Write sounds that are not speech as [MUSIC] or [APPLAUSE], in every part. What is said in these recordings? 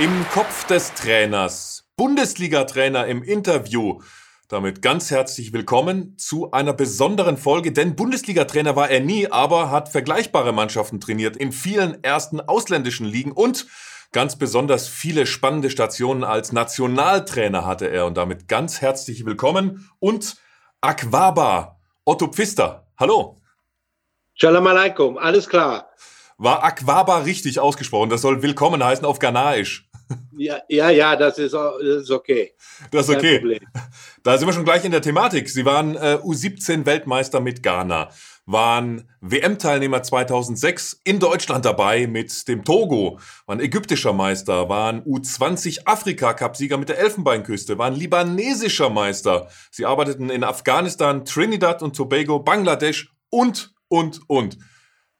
Im Kopf des Trainers, Bundesliga-Trainer im Interview. Damit ganz herzlich willkommen zu einer besonderen Folge, denn Bundesliga-Trainer war er nie, aber hat vergleichbare Mannschaften trainiert in vielen ersten ausländischen Ligen und ganz besonders viele spannende Stationen als Nationaltrainer hatte er und damit ganz herzlich willkommen und Aquaba, Otto Pfister. Hallo. Shalom alaikum, alles klar. War Aquaba richtig ausgesprochen? Das soll willkommen heißen auf Ghanaisch. Ja, ja, ja das, ist, das ist okay. Das ist okay. Da sind wir schon gleich in der Thematik. Sie waren äh, U17-Weltmeister mit Ghana, waren WM-Teilnehmer 2006 in Deutschland dabei mit dem Togo, waren ägyptischer Meister, waren U20-Afrika-Cup-Sieger mit der Elfenbeinküste, waren libanesischer Meister. Sie arbeiteten in Afghanistan, Trinidad und Tobago, Bangladesch und, und, und.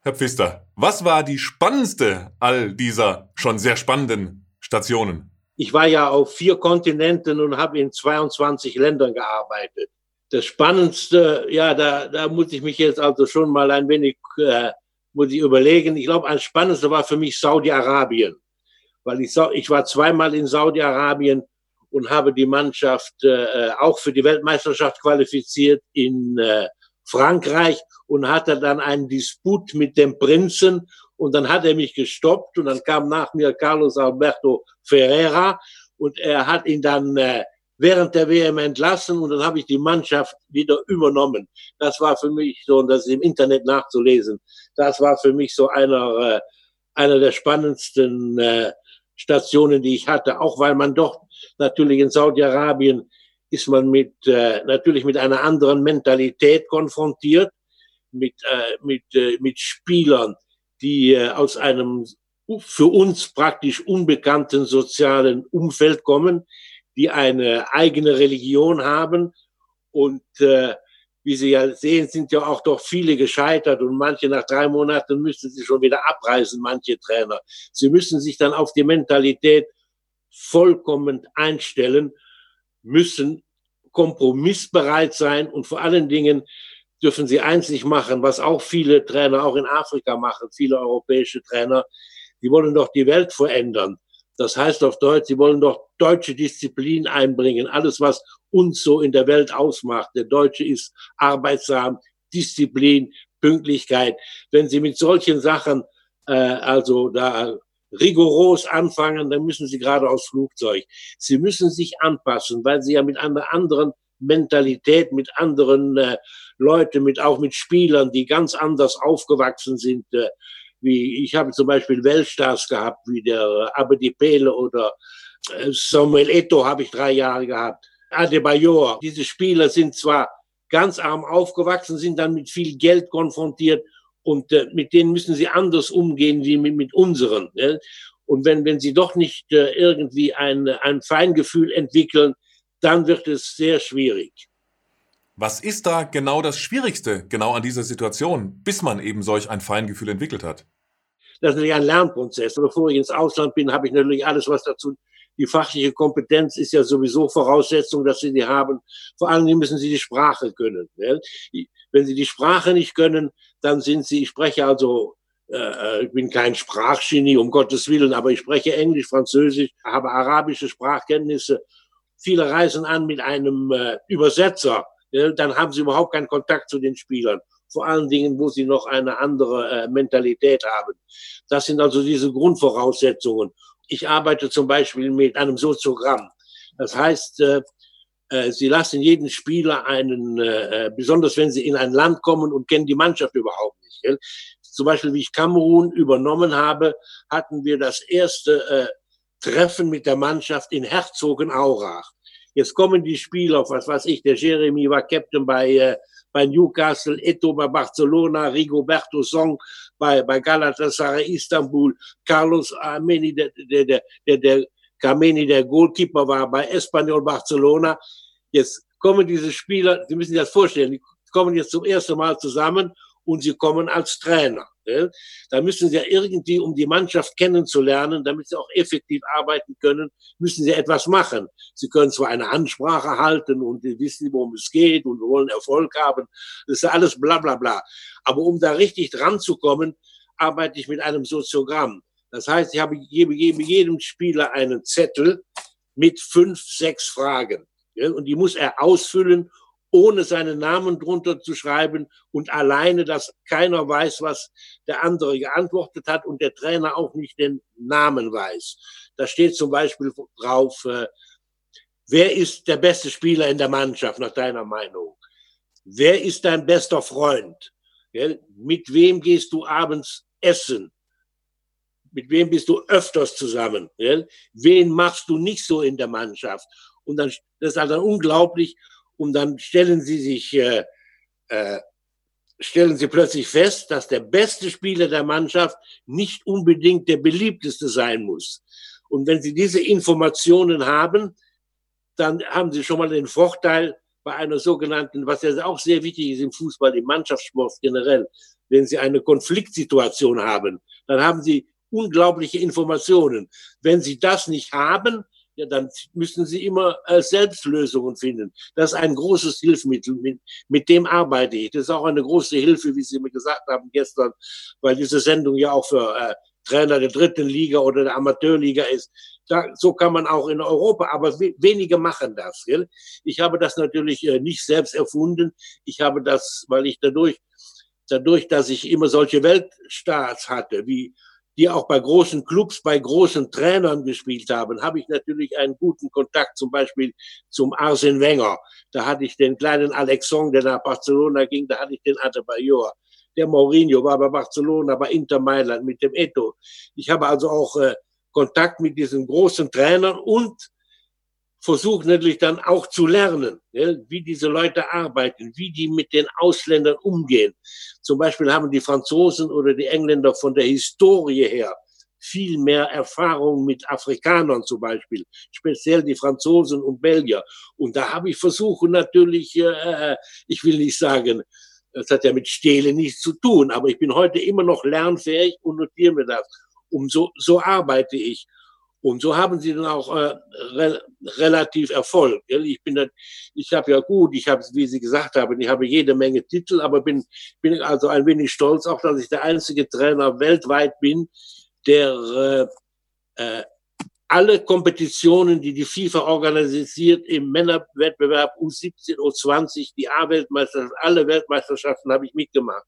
Herr Pfister, was war die spannendste all dieser schon sehr spannenden Stationen? Ich war ja auf vier Kontinenten und habe in 22 Ländern gearbeitet. Das Spannendste, ja, da, da muss ich mich jetzt also schon mal ein wenig, äh, muss ich überlegen. Ich glaube, ein Spannendste war für mich Saudi-Arabien, weil ich, ich war zweimal in Saudi-Arabien und habe die Mannschaft äh, auch für die Weltmeisterschaft qualifiziert in äh, Frankreich und hatte dann einen Disput mit dem Prinzen und dann hat er mich gestoppt und dann kam nach mir Carlos Alberto Ferreira und er hat ihn dann äh, während der WM entlassen und dann habe ich die Mannschaft wieder übernommen. Das war für mich so, und das ist im Internet nachzulesen, das war für mich so einer, äh, einer der spannendsten äh, Stationen, die ich hatte, auch weil man doch natürlich in Saudi-Arabien ist man mit, äh, natürlich mit einer anderen Mentalität konfrontiert, mit, äh, mit, äh, mit Spielern, die äh, aus einem für uns praktisch unbekannten sozialen Umfeld kommen, die eine eigene Religion haben und äh, wie Sie ja sehen, sind ja auch doch viele gescheitert und manche nach drei Monaten müssen sie schon wieder abreisen, manche Trainer. Sie müssen sich dann auf die Mentalität vollkommen einstellen müssen kompromissbereit sein und vor allen Dingen dürfen sie einzig machen, was auch viele Trainer auch in Afrika machen, viele europäische Trainer, die wollen doch die Welt verändern. Das heißt auf Deutsch, sie wollen doch deutsche Disziplin einbringen, alles, was uns so in der Welt ausmacht. Der Deutsche ist arbeitsam, Disziplin, Pünktlichkeit. Wenn Sie mit solchen Sachen äh, also da rigoros anfangen, dann müssen sie gerade aus Flugzeug. Sie müssen sich anpassen, weil sie ja mit einer anderen Mentalität, mit anderen äh, Leuten, mit auch mit Spielern, die ganz anders aufgewachsen sind. Äh, wie ich habe zum Beispiel Weltstars gehabt, wie der Abedi Pele oder äh, Samuel Eto habe ich drei Jahre gehabt. Adebayor. Diese Spieler sind zwar ganz arm aufgewachsen, sind dann mit viel Geld konfrontiert und äh, mit denen müssen sie anders umgehen wie mit, mit unseren. Ne? Und wenn, wenn sie doch nicht äh, irgendwie ein, ein Feingefühl entwickeln, dann wird es sehr schwierig. Was ist da genau das Schwierigste, genau an dieser Situation, bis man eben solch ein Feingefühl entwickelt hat? Das ist natürlich ein Lernprozess. Bevor ich ins Ausland bin, habe ich natürlich alles, was dazu die fachliche Kompetenz ist ja sowieso Voraussetzung, dass sie die haben. Vor allem müssen sie die Sprache können. Ne? Wenn sie die Sprache nicht können, dann sind sie, ich spreche also, äh, äh, ich bin kein Sprachgenie, um Gottes Willen, aber ich spreche Englisch, Französisch, habe arabische Sprachkenntnisse. Viele reisen an mit einem äh, Übersetzer. Dann haben sie überhaupt keinen Kontakt zu den Spielern. Vor allen Dingen, wo sie noch eine andere äh, Mentalität haben. Das sind also diese Grundvoraussetzungen. Ich arbeite zum Beispiel mit einem Soziogramm. Das heißt, äh, äh, sie lassen jeden Spieler einen, äh, äh, besonders wenn sie in ein Land kommen und kennen die Mannschaft überhaupt nicht. Gell? Zum Beispiel, wie ich Kamerun übernommen habe, hatten wir das erste äh, Treffen mit der Mannschaft in Herzogenaurach. Jetzt kommen die Spieler, was weiß ich, der Jeremy war Captain bei, äh, bei Newcastle, Eto bei Barcelona, Rigoberto Song bei, bei Galatasaray Istanbul, Carlos Armeni, der, der, der, der, der Kameni, der Goalkeeper, war bei Espanyol Barcelona. Jetzt kommen diese Spieler, Sie müssen sich das vorstellen, die kommen jetzt zum ersten Mal zusammen und sie kommen als Trainer. Da müssen sie ja irgendwie, um die Mannschaft kennenzulernen, damit sie auch effektiv arbeiten können, müssen sie etwas machen. Sie können zwar eine Ansprache halten und wissen, worum es geht und wollen Erfolg haben. Das ist alles bla bla bla. Aber um da richtig dran zu kommen, arbeite ich mit einem Soziogramm. Das heißt, ich gebe, jedem Spieler einen Zettel mit fünf, sechs Fragen. Ja, und die muss er ausfüllen, ohne seinen Namen drunter zu schreiben und alleine, dass keiner weiß, was der andere geantwortet hat und der Trainer auch nicht den Namen weiß. Da steht zum Beispiel drauf, äh, wer ist der beste Spieler in der Mannschaft nach deiner Meinung? Wer ist dein bester Freund? Ja, mit wem gehst du abends essen? Mit wem bist du öfters zusammen? Ja? Wen machst du nicht so in der Mannschaft? Und dann, das ist also unglaublich. Und dann stellen sie sich, äh, äh, stellen sie plötzlich fest, dass der beste Spieler der Mannschaft nicht unbedingt der beliebteste sein muss. Und wenn sie diese Informationen haben, dann haben sie schon mal den Vorteil, bei einer sogenannten, was ja auch sehr wichtig ist im Fußball, im Mannschaftssport generell, wenn Sie eine Konfliktsituation haben, dann haben Sie unglaubliche Informationen. Wenn Sie das nicht haben, ja, dann müssen Sie immer äh, selbst Lösungen finden. Das ist ein großes Hilfsmittel. Mit, mit dem arbeite ich. Das ist auch eine große Hilfe, wie Sie mir gesagt haben gestern, weil diese Sendung ja auch für äh, Trainer der dritten Liga oder der Amateurliga ist. Da, so kann man auch in Europa, aber we wenige machen das. Gell? Ich habe das natürlich äh, nicht selbst erfunden. Ich habe das, weil ich dadurch, dadurch, dass ich immer solche Weltstars hatte, wie die auch bei großen Clubs, bei großen Trainern gespielt haben, habe ich natürlich einen guten Kontakt zum Beispiel zum Arsene Wenger. Da hatte ich den kleinen Alexon, der nach Barcelona ging, da hatte ich den Adebayor. Der Mourinho war bei Barcelona, bei Inter Mailand mit dem Eto. Ich habe also auch äh, Kontakt mit diesen großen Trainern und versuche natürlich dann auch zu lernen, wie diese Leute arbeiten, wie die mit den Ausländern umgehen. Zum Beispiel haben die Franzosen oder die Engländer von der Historie her viel mehr Erfahrung mit Afrikanern zum Beispiel, speziell die Franzosen und Belgier. Und da habe ich versucht natürlich, äh, ich will nicht sagen, das hat ja mit Stehlen nichts zu tun, aber ich bin heute immer noch lernfähig und notiere mir das. Um so, so arbeite ich. Und so haben sie dann auch äh, re relativ Erfolg. Gell? Ich bin dann, ich habe ja gut, ich habe, wie Sie gesagt haben, ich habe jede Menge Titel, aber bin, bin also ein wenig stolz auch, dass ich der einzige Trainer weltweit bin, der äh, äh, alle Kompetitionen, die die FIFA organisiert, im Männerwettbewerb U17, U20, die A-Weltmeisterschaft, alle Weltmeisterschaften habe ich mitgemacht.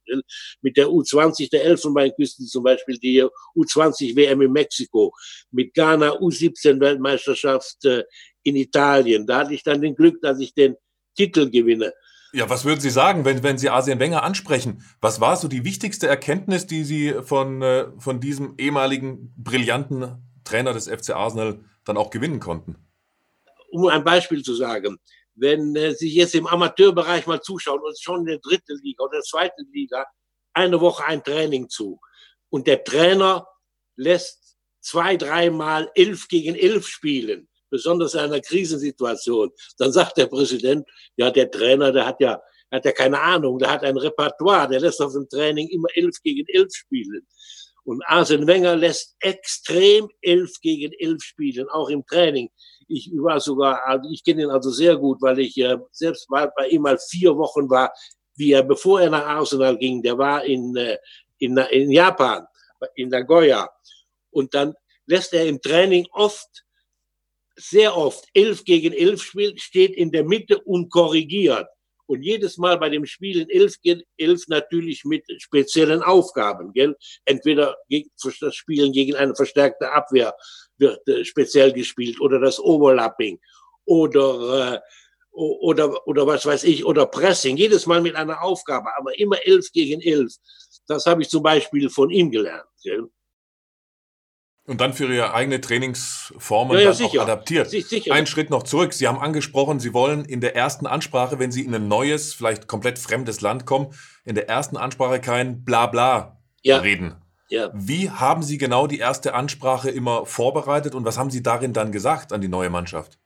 Mit der U20 der Elfenbeinküsten zum Beispiel, die U20 WM in Mexiko, mit Ghana U17 Weltmeisterschaft äh, in Italien. Da hatte ich dann den Glück, dass ich den Titel gewinne. Ja, was würden Sie sagen, wenn, wenn Sie Asien Wenger ansprechen? Was war so die wichtigste Erkenntnis, die Sie von, äh, von diesem ehemaligen brillanten Trainer des FC Arsenal dann auch gewinnen konnten? Um ein Beispiel zu sagen, wenn äh, Sie jetzt im Amateurbereich mal zuschauen und schon in der dritten Liga oder der zweiten Liga eine Woche ein Training zu und der Trainer lässt zwei, dreimal elf gegen elf spielen, besonders in einer Krisensituation, dann sagt der Präsident, ja, der Trainer, der hat ja, hat ja keine Ahnung, der hat ein Repertoire, der lässt auf dem Training immer elf gegen elf spielen. Und Arsene Wenger lässt extrem elf gegen elf spielen, auch im Training. Ich war sogar, also ich kenne ihn also sehr gut, weil ich äh, selbst mal bei ihm mal vier Wochen war, wie er, bevor er nach Arsenal ging, der war in, äh, in, in Japan, in Nagoya. Und dann lässt er im Training oft, sehr oft, elf gegen elf spielen, steht in der Mitte und korrigiert. Und jedes Mal bei dem Spielen elf, elf natürlich mit speziellen Aufgaben. Gell? Entweder das Spielen gegen eine verstärkte Abwehr wird äh, speziell gespielt oder das Overlapping oder, äh, oder, oder was weiß ich, oder Pressing. Jedes Mal mit einer Aufgabe, aber immer elf gegen elf. Das habe ich zum Beispiel von ihm gelernt. Gell? Und dann für Ihre eigene Trainingsformen ja, ja, dann auch adaptiert. Sicher. Ein Schritt noch zurück. Sie haben angesprochen, Sie wollen in der ersten Ansprache, wenn Sie in ein neues, vielleicht komplett fremdes Land kommen, in der ersten Ansprache kein Blabla ja. reden. Ja. Wie haben Sie genau die erste Ansprache immer vorbereitet und was haben Sie darin dann gesagt an die neue Mannschaft?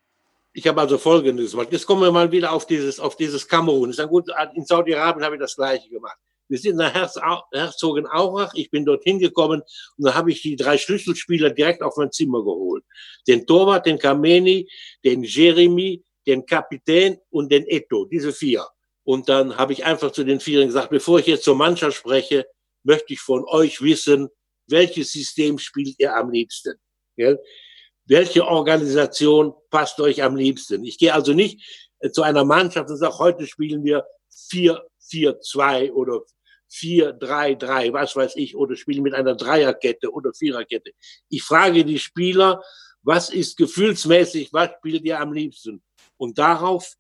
Ich habe also Folgendes gemacht. Jetzt kommen wir mal wieder auf dieses, auf dieses Kamerun. Ich sage, gut, in Saudi-Arabien habe ich das Gleiche gemacht. Wir sind nach Herz, Herzogenaurach. Ich bin dorthin gekommen und da habe ich die drei Schlüsselspieler direkt auf mein Zimmer geholt. Den Torwart, den Kameni, den Jeremy, den Kapitän und den Eto. Diese vier. Und dann habe ich einfach zu den Vieren gesagt, bevor ich jetzt zur Mannschaft spreche, möchte ich von euch wissen, welches System spielt ihr am liebsten? Gell? Welche Organisation passt euch am liebsten? Ich gehe also nicht zu einer Mannschaft und sage, heute spielen wir 4-4-2 oder 4-3-3, was weiß ich, oder spielen mit einer Dreierkette oder Viererkette. Ich frage die Spieler, was ist gefühlsmäßig, was spielt ihr am liebsten? Und darauf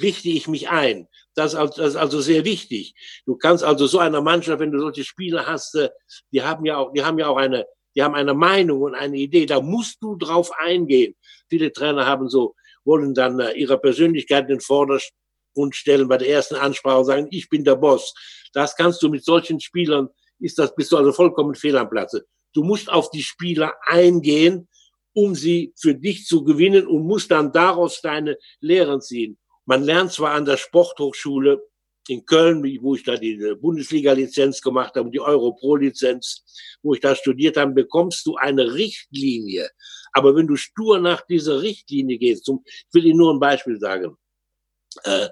richte ich mich ein. Das ist also sehr wichtig. Du kannst also so einer Mannschaft, wenn du solche Spieler hast, äh, die haben ja auch, die haben ja auch eine, die haben eine Meinung und eine Idee. Da musst du drauf eingehen. Viele Trainer haben so, wollen dann äh, ihre Persönlichkeit in den Vordergrund stellen bei der ersten Ansprache und sagen, ich bin der Boss. Das kannst du mit solchen Spielern, ist das, bist du also vollkommen fehl am Platze. Du musst auf die Spieler eingehen, um sie für dich zu gewinnen und musst dann daraus deine Lehren ziehen. Man lernt zwar an der Sporthochschule in Köln, wo ich da die Bundesliga-Lizenz gemacht habe, die Euro-Pro-Lizenz, wo ich da studiert habe, bekommst du eine Richtlinie. Aber wenn du stur nach dieser Richtlinie gehst, zum, ich will Ihnen nur ein Beispiel sagen. Äh,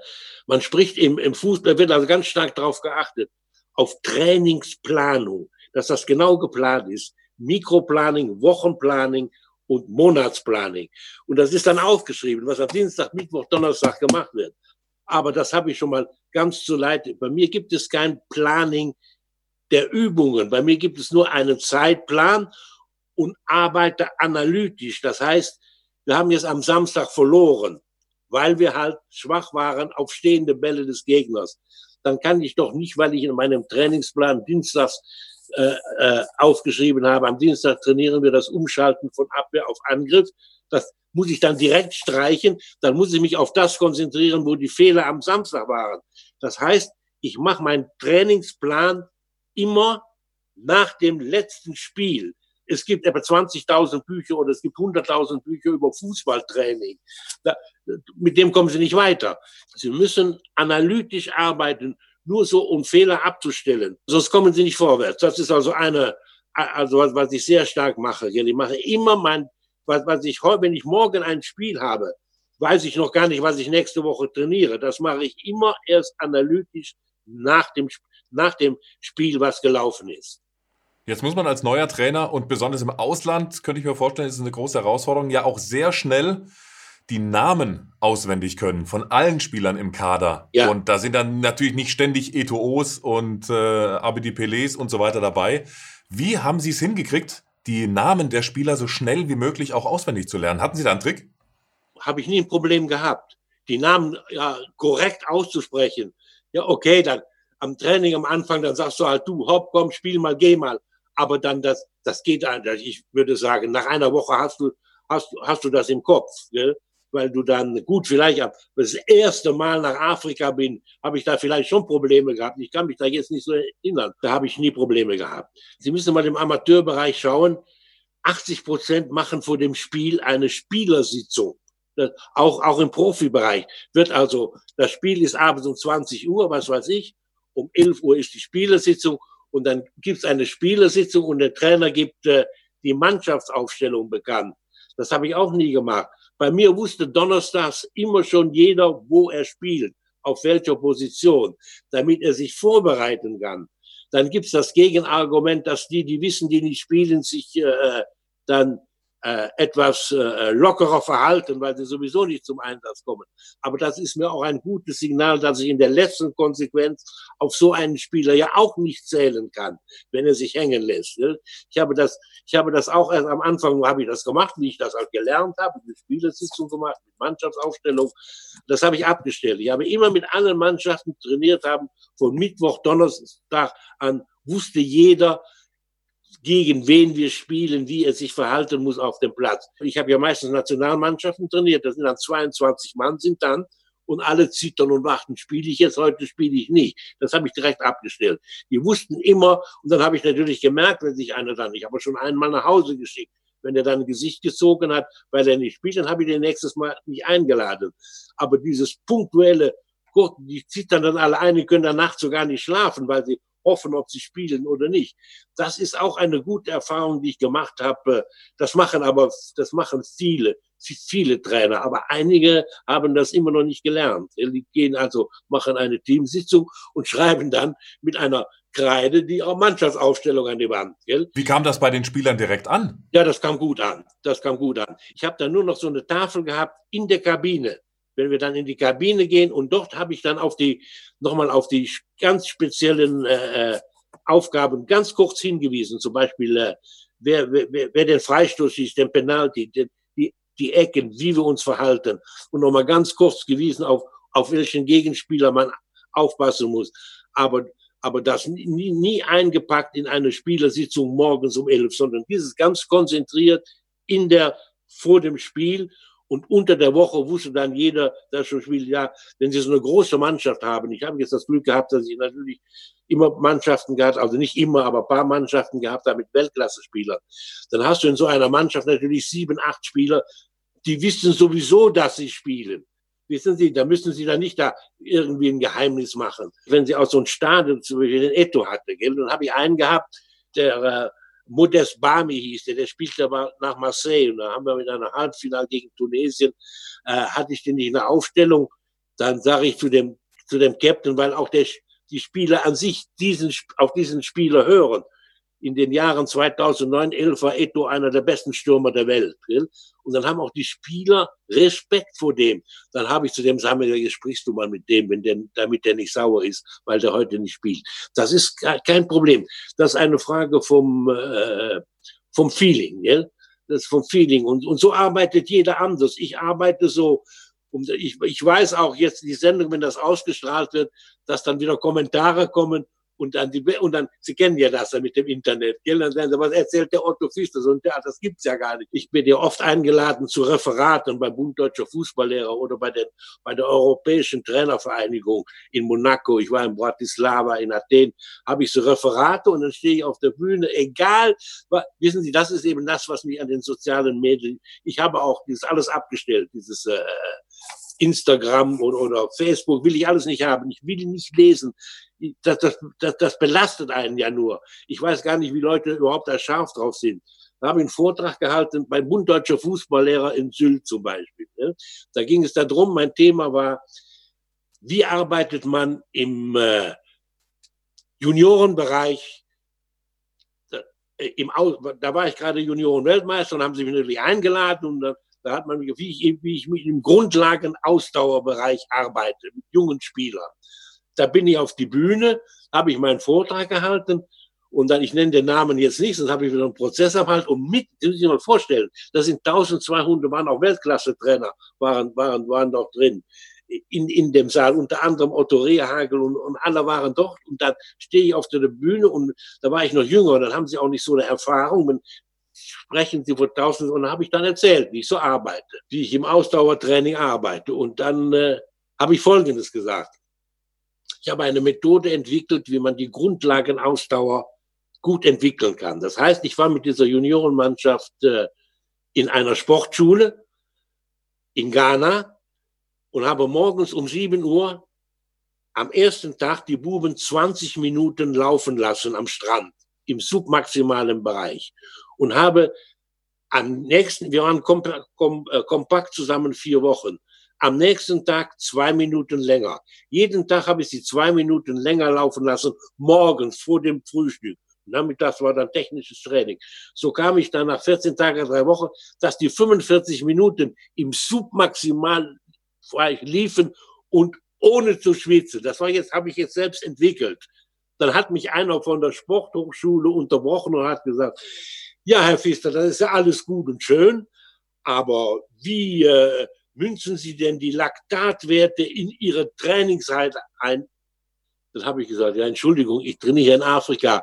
man spricht im, im Fußball, wird also ganz stark darauf geachtet, auf Trainingsplanung, dass das genau geplant ist. Mikroplanning, Wochenplanning, und Monatsplanning. Und das ist dann aufgeschrieben, was am Dienstag, Mittwoch, Donnerstag gemacht wird. Aber das habe ich schon mal ganz zu leid. Bei mir gibt es kein Planning der Übungen. Bei mir gibt es nur einen Zeitplan und arbeite analytisch. Das heißt, wir haben jetzt am Samstag verloren, weil wir halt schwach waren auf stehende Bälle des Gegners. Dann kann ich doch nicht, weil ich in meinem Trainingsplan dienstags äh, äh, aufgeschrieben habe, am Dienstag trainieren wir das Umschalten von Abwehr auf Angriff. Das muss ich dann direkt streichen. Dann muss ich mich auf das konzentrieren, wo die Fehler am Samstag waren. Das heißt, ich mache meinen Trainingsplan immer nach dem letzten Spiel. Es gibt etwa 20.000 Bücher oder es gibt 100.000 Bücher über Fußballtraining. Da, mit dem kommen Sie nicht weiter. Sie müssen analytisch arbeiten nur so, um Fehler abzustellen. Sonst kommen sie nicht vorwärts. Das ist also eine, also was, was ich sehr stark mache. Ich mache immer mein, was, was ich heute, wenn ich morgen ein Spiel habe, weiß ich noch gar nicht, was ich nächste Woche trainiere. Das mache ich immer erst analytisch nach dem, nach dem Spiel, was gelaufen ist. Jetzt muss man als neuer Trainer und besonders im Ausland, könnte ich mir vorstellen, ist es eine große Herausforderung, ja auch sehr schnell die Namen auswendig können von allen Spielern im Kader. Ja. Und da sind dann natürlich nicht ständig Eto'os und äh, Abedi Pelés und so weiter dabei. Wie haben Sie es hingekriegt, die Namen der Spieler so schnell wie möglich auch auswendig zu lernen? Hatten Sie da einen Trick? Habe ich nie ein Problem gehabt. Die Namen ja, korrekt auszusprechen. Ja, okay, dann am Training am Anfang, dann sagst du halt, du, hopp, komm, spiel mal, geh mal. Aber dann das, das geht. Ich würde sagen, nach einer Woche hast du, hast, hast du das im Kopf. Gell? weil du dann, gut, vielleicht das erste Mal nach Afrika bin, habe ich da vielleicht schon Probleme gehabt. Ich kann mich da jetzt nicht so erinnern. Da habe ich nie Probleme gehabt. Sie müssen mal im Amateurbereich schauen. 80 Prozent machen vor dem Spiel eine Spielersitzung. Das, auch, auch im Profibereich wird also, das Spiel ist abends um 20 Uhr, was weiß ich. Um 11 Uhr ist die Spielersitzung und dann gibt es eine Spielersitzung und der Trainer gibt äh, die Mannschaftsaufstellung bekannt. Das habe ich auch nie gemacht. Bei mir wusste donnerstags immer schon jeder, wo er spielt, auf welcher Position, damit er sich vorbereiten kann. Dann gibt's das Gegenargument, dass die, die wissen, die nicht spielen, sich äh, dann äh, etwas äh, lockerer verhalten, weil sie sowieso nicht zum Einsatz kommen. Aber das ist mir auch ein gutes Signal, dass ich in der letzten Konsequenz auf so einen Spieler ja auch nicht zählen kann, wenn er sich hängen lässt. Ich habe das, ich habe das auch erst am Anfang habe ich das gemacht, wie ich das halt gelernt habe, eine Spielersitzung gemacht, mit Mannschaftsaufstellung. Das habe ich abgestellt. Ich habe immer mit allen Mannschaften trainiert haben, von Mittwoch, Donnerstag an wusste jeder, gegen wen wir spielen, wie er sich verhalten muss auf dem Platz. Ich habe ja meistens Nationalmannschaften trainiert, das sind dann 22 Mann sind dann und alle zittern und warten, spiele ich jetzt, heute spiele ich nicht. Das habe ich direkt abgestellt. Die wussten immer, und dann habe ich natürlich gemerkt, wenn sich einer dann, ich habe schon einen Mann nach Hause geschickt, wenn er dann ein Gesicht gezogen hat, weil er nicht spielt, dann habe ich den nächstes Mal nicht eingeladen. Aber dieses punktuelle, Gott, die zittern dann alle ein, die können dann nachts sogar nicht schlafen, weil sie hoffen, ob sie spielen oder nicht. Das ist auch eine gute Erfahrung, die ich gemacht habe. Das machen aber, das machen viele, viele Trainer, aber einige haben das immer noch nicht gelernt. Die gehen also, machen eine Teamsitzung und [LAUGHS] schreiben dann mit einer Kreide die Mannschaftsaufstellung an die Wand. Gell? Wie kam das bei den Spielern direkt an? Ja, das kam gut an. Das kam gut an. Ich habe dann nur noch so eine Tafel gehabt in der Kabine wenn wir dann in die Kabine gehen und dort habe ich dann auf die nochmal auf die ganz speziellen äh, äh, Aufgaben ganz kurz hingewiesen, zum Beispiel äh, wer, wer, wer den Freistoß ist, den Penalty, den, die, die Ecken, wie wir uns verhalten. Und nochmal ganz kurz gewiesen auf auf welchen Gegenspieler man aufpassen muss. Aber aber das nie, nie eingepackt in eine Spielersitzung morgens um elf, sondern dieses ganz konzentriert in der vor dem Spiel und unter der Woche wusste dann jeder, der schon spielt, ja, wenn sie so eine große Mannschaft haben. Ich habe jetzt das Glück gehabt, dass ich natürlich immer Mannschaften gehabt, also nicht immer, aber paar Mannschaften gehabt habe mit Weltklasse-Spielern. Dann hast du in so einer Mannschaft natürlich sieben, acht Spieler, die wissen sowieso, dass sie spielen. Wissen Sie, da müssen Sie da nicht da irgendwie ein Geheimnis machen. Wenn Sie aus so einem Stadion, zum Beispiel den Etto hatte, gell, dann habe ich einen gehabt, der äh, Modest Bami hieß der, der spielte aber nach Marseille. Und da haben wir mit einer Halbfinale gegen Tunesien, äh, hatte ich den nicht in der Aufstellung, dann sage ich zu dem, zu dem Captain, weil auch der, die Spieler an sich diesen, auf diesen Spieler hören in den Jahren 2009, 11 war Eto einer der besten Stürmer der Welt. Gell? Und dann haben auch die Spieler Respekt vor dem. Dann habe ich zu dem gesagt, jetzt sprichst du mal mit dem, wenn der, damit der nicht sauer ist, weil der heute nicht spielt. Das ist kein Problem. Das ist eine Frage vom, äh, vom Feeling. Gell? Das ist vom Feeling. Und, und so arbeitet jeder anders. Ich arbeite so, und ich, ich weiß auch jetzt die Sendung, wenn das ausgestrahlt wird, dass dann wieder Kommentare kommen und dann, die, und dann, Sie kennen ja das mit dem Internet, gell? dann sagen Sie, was erzählt der Otto Pfister? So, ja, das gibt's ja gar nicht. Ich bin ja oft eingeladen zu Referaten beim Bund Deutscher Fußballlehrer oder bei, den, bei der Europäischen Trainervereinigung in Monaco. Ich war in Bratislava, in Athen, habe ich so Referate und dann stehe ich auf der Bühne, egal, wissen Sie, das ist eben das, was mich an den sozialen Medien, ich habe auch dieses alles abgestellt, dieses äh, Instagram oder, oder Facebook, will ich alles nicht haben. Ich will nicht lesen. Das, das, das, das belastet einen ja nur. Ich weiß gar nicht, wie Leute überhaupt da scharf drauf sind. Da habe ich einen Vortrag gehalten beim Bund Deutscher Fußballlehrer in Sylt zum Beispiel. Ne? Da ging es darum, mein Thema war, wie arbeitet man im äh, Juniorenbereich äh, im, da war ich gerade Junioren-Weltmeister und haben sie mich natürlich eingeladen und da hat man wie ich, wie ich mit im Grundlagen-Ausdauerbereich arbeite, mit jungen Spielern. Da bin ich auf die Bühne, habe ich meinen Vortrag gehalten und dann, ich nenne den Namen jetzt nicht, sonst habe ich wieder einen Prozess abhalten und mit, das muss ich mal vorstellen, da sind 1200, waren auch Weltklasse-Trainer, waren, waren, waren dort drin in, in dem Saal, unter anderem Otto Rehagel und, und alle waren dort. Und dann stehe ich auf der Bühne und da war ich noch jünger dann haben sie auch nicht so eine Erfahrung sprechen Sie vor tausend und habe ich dann erzählt, wie ich so arbeite, wie ich im Ausdauertraining arbeite. Und dann äh, habe ich Folgendes gesagt. Ich habe eine Methode entwickelt, wie man die Grundlagenausdauer gut entwickeln kann. Das heißt, ich war mit dieser Juniorenmannschaft äh, in einer Sportschule in Ghana und habe morgens um sieben Uhr am ersten Tag die Buben 20 Minuten laufen lassen am Strand im submaximalen Bereich und habe am nächsten, wir waren kompa kom, äh, kompakt zusammen vier Wochen, am nächsten Tag zwei Minuten länger. Jeden Tag habe ich sie zwei Minuten länger laufen lassen, morgens vor dem Frühstück. Nachmittags war dann technisches Training. So kam ich dann nach 14 Tagen, drei Wochen, dass die 45 Minuten im Submaximal liefen und ohne zu schwitzen. Das war jetzt, habe ich jetzt selbst entwickelt. Dann hat mich einer von der Sporthochschule unterbrochen und hat gesagt, ja, Herr Pfister, das ist ja alles gut und schön, aber wie äh, münzen Sie denn die Laktatwerte in Ihre Trainingszeit ein? Das habe ich gesagt, ja, Entschuldigung, ich trainiere in Afrika.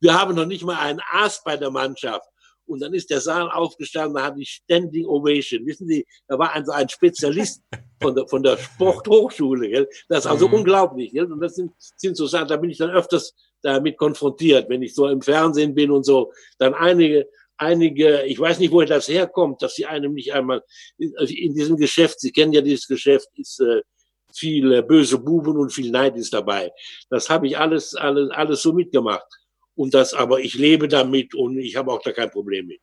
Wir haben noch nicht mal einen Aas bei der Mannschaft. Und dann ist der Saal aufgestanden, da hatte ich Standing Ovation. Wissen Sie, da war also ein Spezialist [LAUGHS] von der, von der Sporthochschule. Gell? Das ist also mhm. unglaublich. Gell? Und das sind, sind so Sachen, da bin ich dann öfters damit konfrontiert, wenn ich so im Fernsehen bin und so. Dann einige, einige, ich weiß nicht, woher das herkommt, dass sie einem nicht einmal in, diesem Geschäft, Sie kennen ja dieses Geschäft, ist äh, viel äh, böse Buben und viel Neid ist dabei. Das habe ich alles, alles, alles so mitgemacht. Und das, aber ich lebe damit und ich habe auch da kein Problem mit.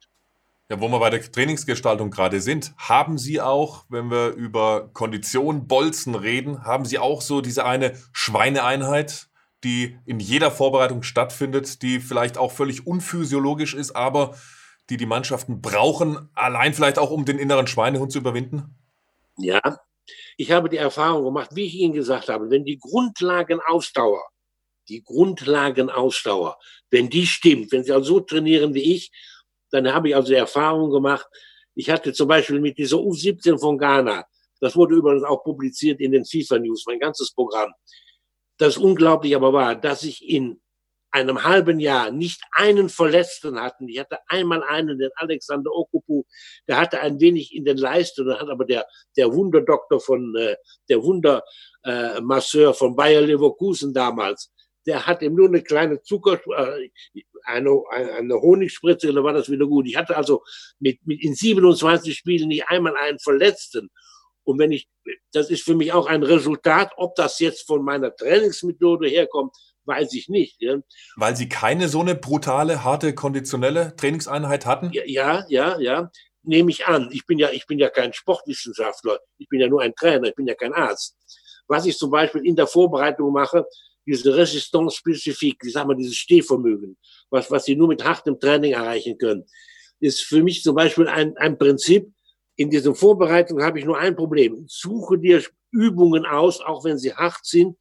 Ja, wo wir bei der Trainingsgestaltung gerade sind, haben Sie auch, wenn wir über Kondition, Bolzen reden, haben Sie auch so diese eine Schweineeinheit, die in jeder Vorbereitung stattfindet, die vielleicht auch völlig unphysiologisch ist, aber die die Mannschaften brauchen, allein vielleicht auch um den inneren Schweinehund zu überwinden? Ja, ich habe die Erfahrung gemacht, wie ich Ihnen gesagt habe, wenn die Grundlagenausdauer, die Grundlagenausdauer, wenn die stimmt, wenn Sie also so trainieren wie ich, dann habe ich also die Erfahrung gemacht, ich hatte zum Beispiel mit dieser U17 von Ghana, das wurde übrigens auch publiziert in den FIFA News, mein ganzes Programm. Das unglaublich aber war, dass ich in einem halben Jahr nicht einen Verletzten hatten. Ich hatte einmal einen, den Alexander Okupu, der hatte ein wenig in den Leisten, hat aber der, der Wunderdoktor von, äh, der Wundermasseur äh, von Bayer Leverkusen damals, der hat ihm nur eine kleine Zucker, äh, eine, eine Honigspritze, dann war das wieder gut. Ich hatte also mit, mit in 27 Spielen nicht einmal einen Verletzten. Und wenn ich, das ist für mich auch ein Resultat, ob das jetzt von meiner Trainingsmethode herkommt, weiß ich nicht. Ja. Weil Sie keine so eine brutale, harte, konditionelle Trainingseinheit hatten? Ja, ja, ja. Nehme ich an. Ich bin ja, ich bin ja kein Sportwissenschaftler. Ich bin ja nur ein Trainer. Ich bin ja kein Arzt. Was ich zum Beispiel in der Vorbereitung mache, diese Resistance spezifik, ich sag mal, dieses Stehvermögen, was, was Sie nur mit hartem Training erreichen können, ist für mich zum Beispiel ein, ein Prinzip. In dieser Vorbereitung habe ich nur ein Problem. Suche dir Übungen aus, auch wenn sie hart sind,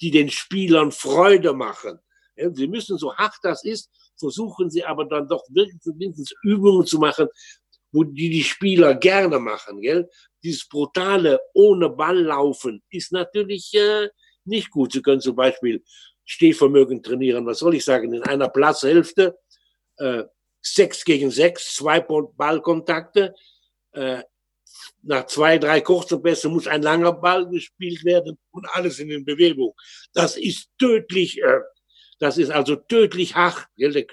die den Spielern Freude machen. Sie müssen, so hart das ist, versuchen sie aber dann doch wenigstens Übungen zu machen, wo die die Spieler gerne machen. Gell? Dieses brutale ohne Ball laufen ist natürlich äh, nicht gut. Sie können zum Beispiel Stehvermögen trainieren. Was soll ich sagen? In einer Platzhälfte äh, sechs gegen sechs, zwei Ballkontakte, äh, nach zwei, drei kurzen Pässe muss ein langer Ball gespielt werden und alles in Bewegung. Das ist tödlich, äh, das ist also tödlich hart.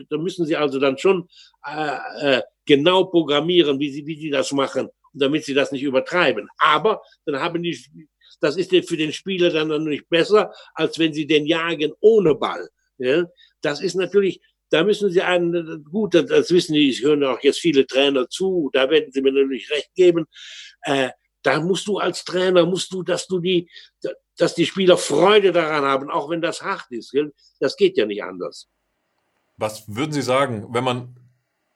Da müssen Sie also dann schon äh, äh, genau programmieren, wie Sie, wie Sie das machen, damit Sie das nicht übertreiben. Aber dann haben die, das ist für den Spieler dann nicht besser, als wenn Sie den jagen ohne Ball. Das ist natürlich, da müssen Sie einen, gut, das wissen Sie, ich höre auch jetzt viele Trainer zu, da werden Sie mir natürlich recht geben, äh, da musst du als Trainer, musst du, dass du die, dass die Spieler Freude daran haben, auch wenn das hart ist. Gell? Das geht ja nicht anders. Was würden Sie sagen, wenn man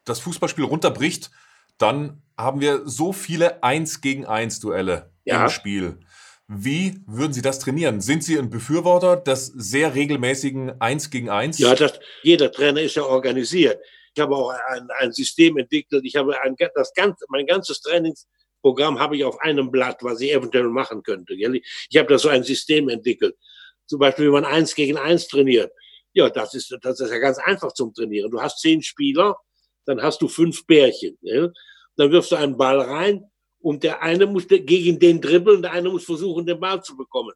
das Fußballspiel runterbricht, dann haben wir so viele Eins gegen Eins Duelle ja. im Spiel. Wie würden Sie das trainieren? Sind Sie ein Befürworter des sehr regelmäßigen Eins gegen Eins? Ja, das, jeder Trainer ist ja organisiert. Ich habe auch ein, ein System entwickelt. Ich habe ein, das ganze, mein ganzes Trainings, Programm habe ich auf einem Blatt, was ich eventuell machen könnte. Gell? Ich habe da so ein System entwickelt. Zum Beispiel, wenn man eins gegen eins trainiert. Ja, das ist, das ist ja ganz einfach zum Trainieren. Du hast zehn Spieler, dann hast du fünf Bärchen. Gell? Dann wirfst du einen Ball rein und der eine muss gegen den dribbeln, der eine muss versuchen, den Ball zu bekommen.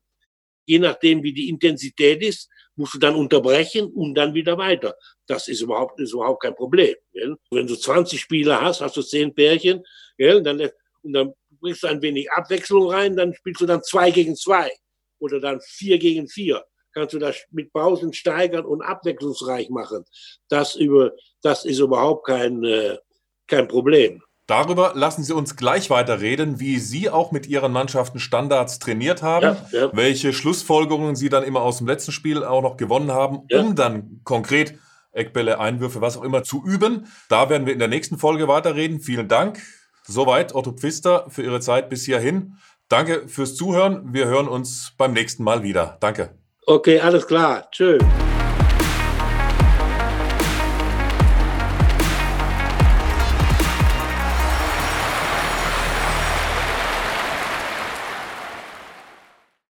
Je nachdem, wie die Intensität ist, musst du dann unterbrechen und dann wieder weiter. Das ist überhaupt, ist überhaupt kein Problem. Gell? Wenn du 20 Spieler hast, hast du zehn Pärchen, gell? dann und dann bringst du ein wenig Abwechslung rein, dann spielst du dann zwei gegen zwei oder dann vier gegen vier. Kannst du das mit Pausen steigern und abwechslungsreich machen. Das, über, das ist überhaupt kein, äh, kein Problem. Darüber lassen Sie uns gleich weiter reden, wie Sie auch mit Ihren Mannschaften Standards trainiert haben, ja, ja. welche Schlussfolgerungen Sie dann immer aus dem letzten Spiel auch noch gewonnen haben, ja. um dann konkret Eckbälle, Einwürfe, was auch immer zu üben. Da werden wir in der nächsten Folge weiterreden. Vielen Dank. Soweit Otto Pfister für Ihre Zeit bis hierhin. Danke fürs Zuhören. Wir hören uns beim nächsten Mal wieder. Danke. Okay, alles klar. Tschüss.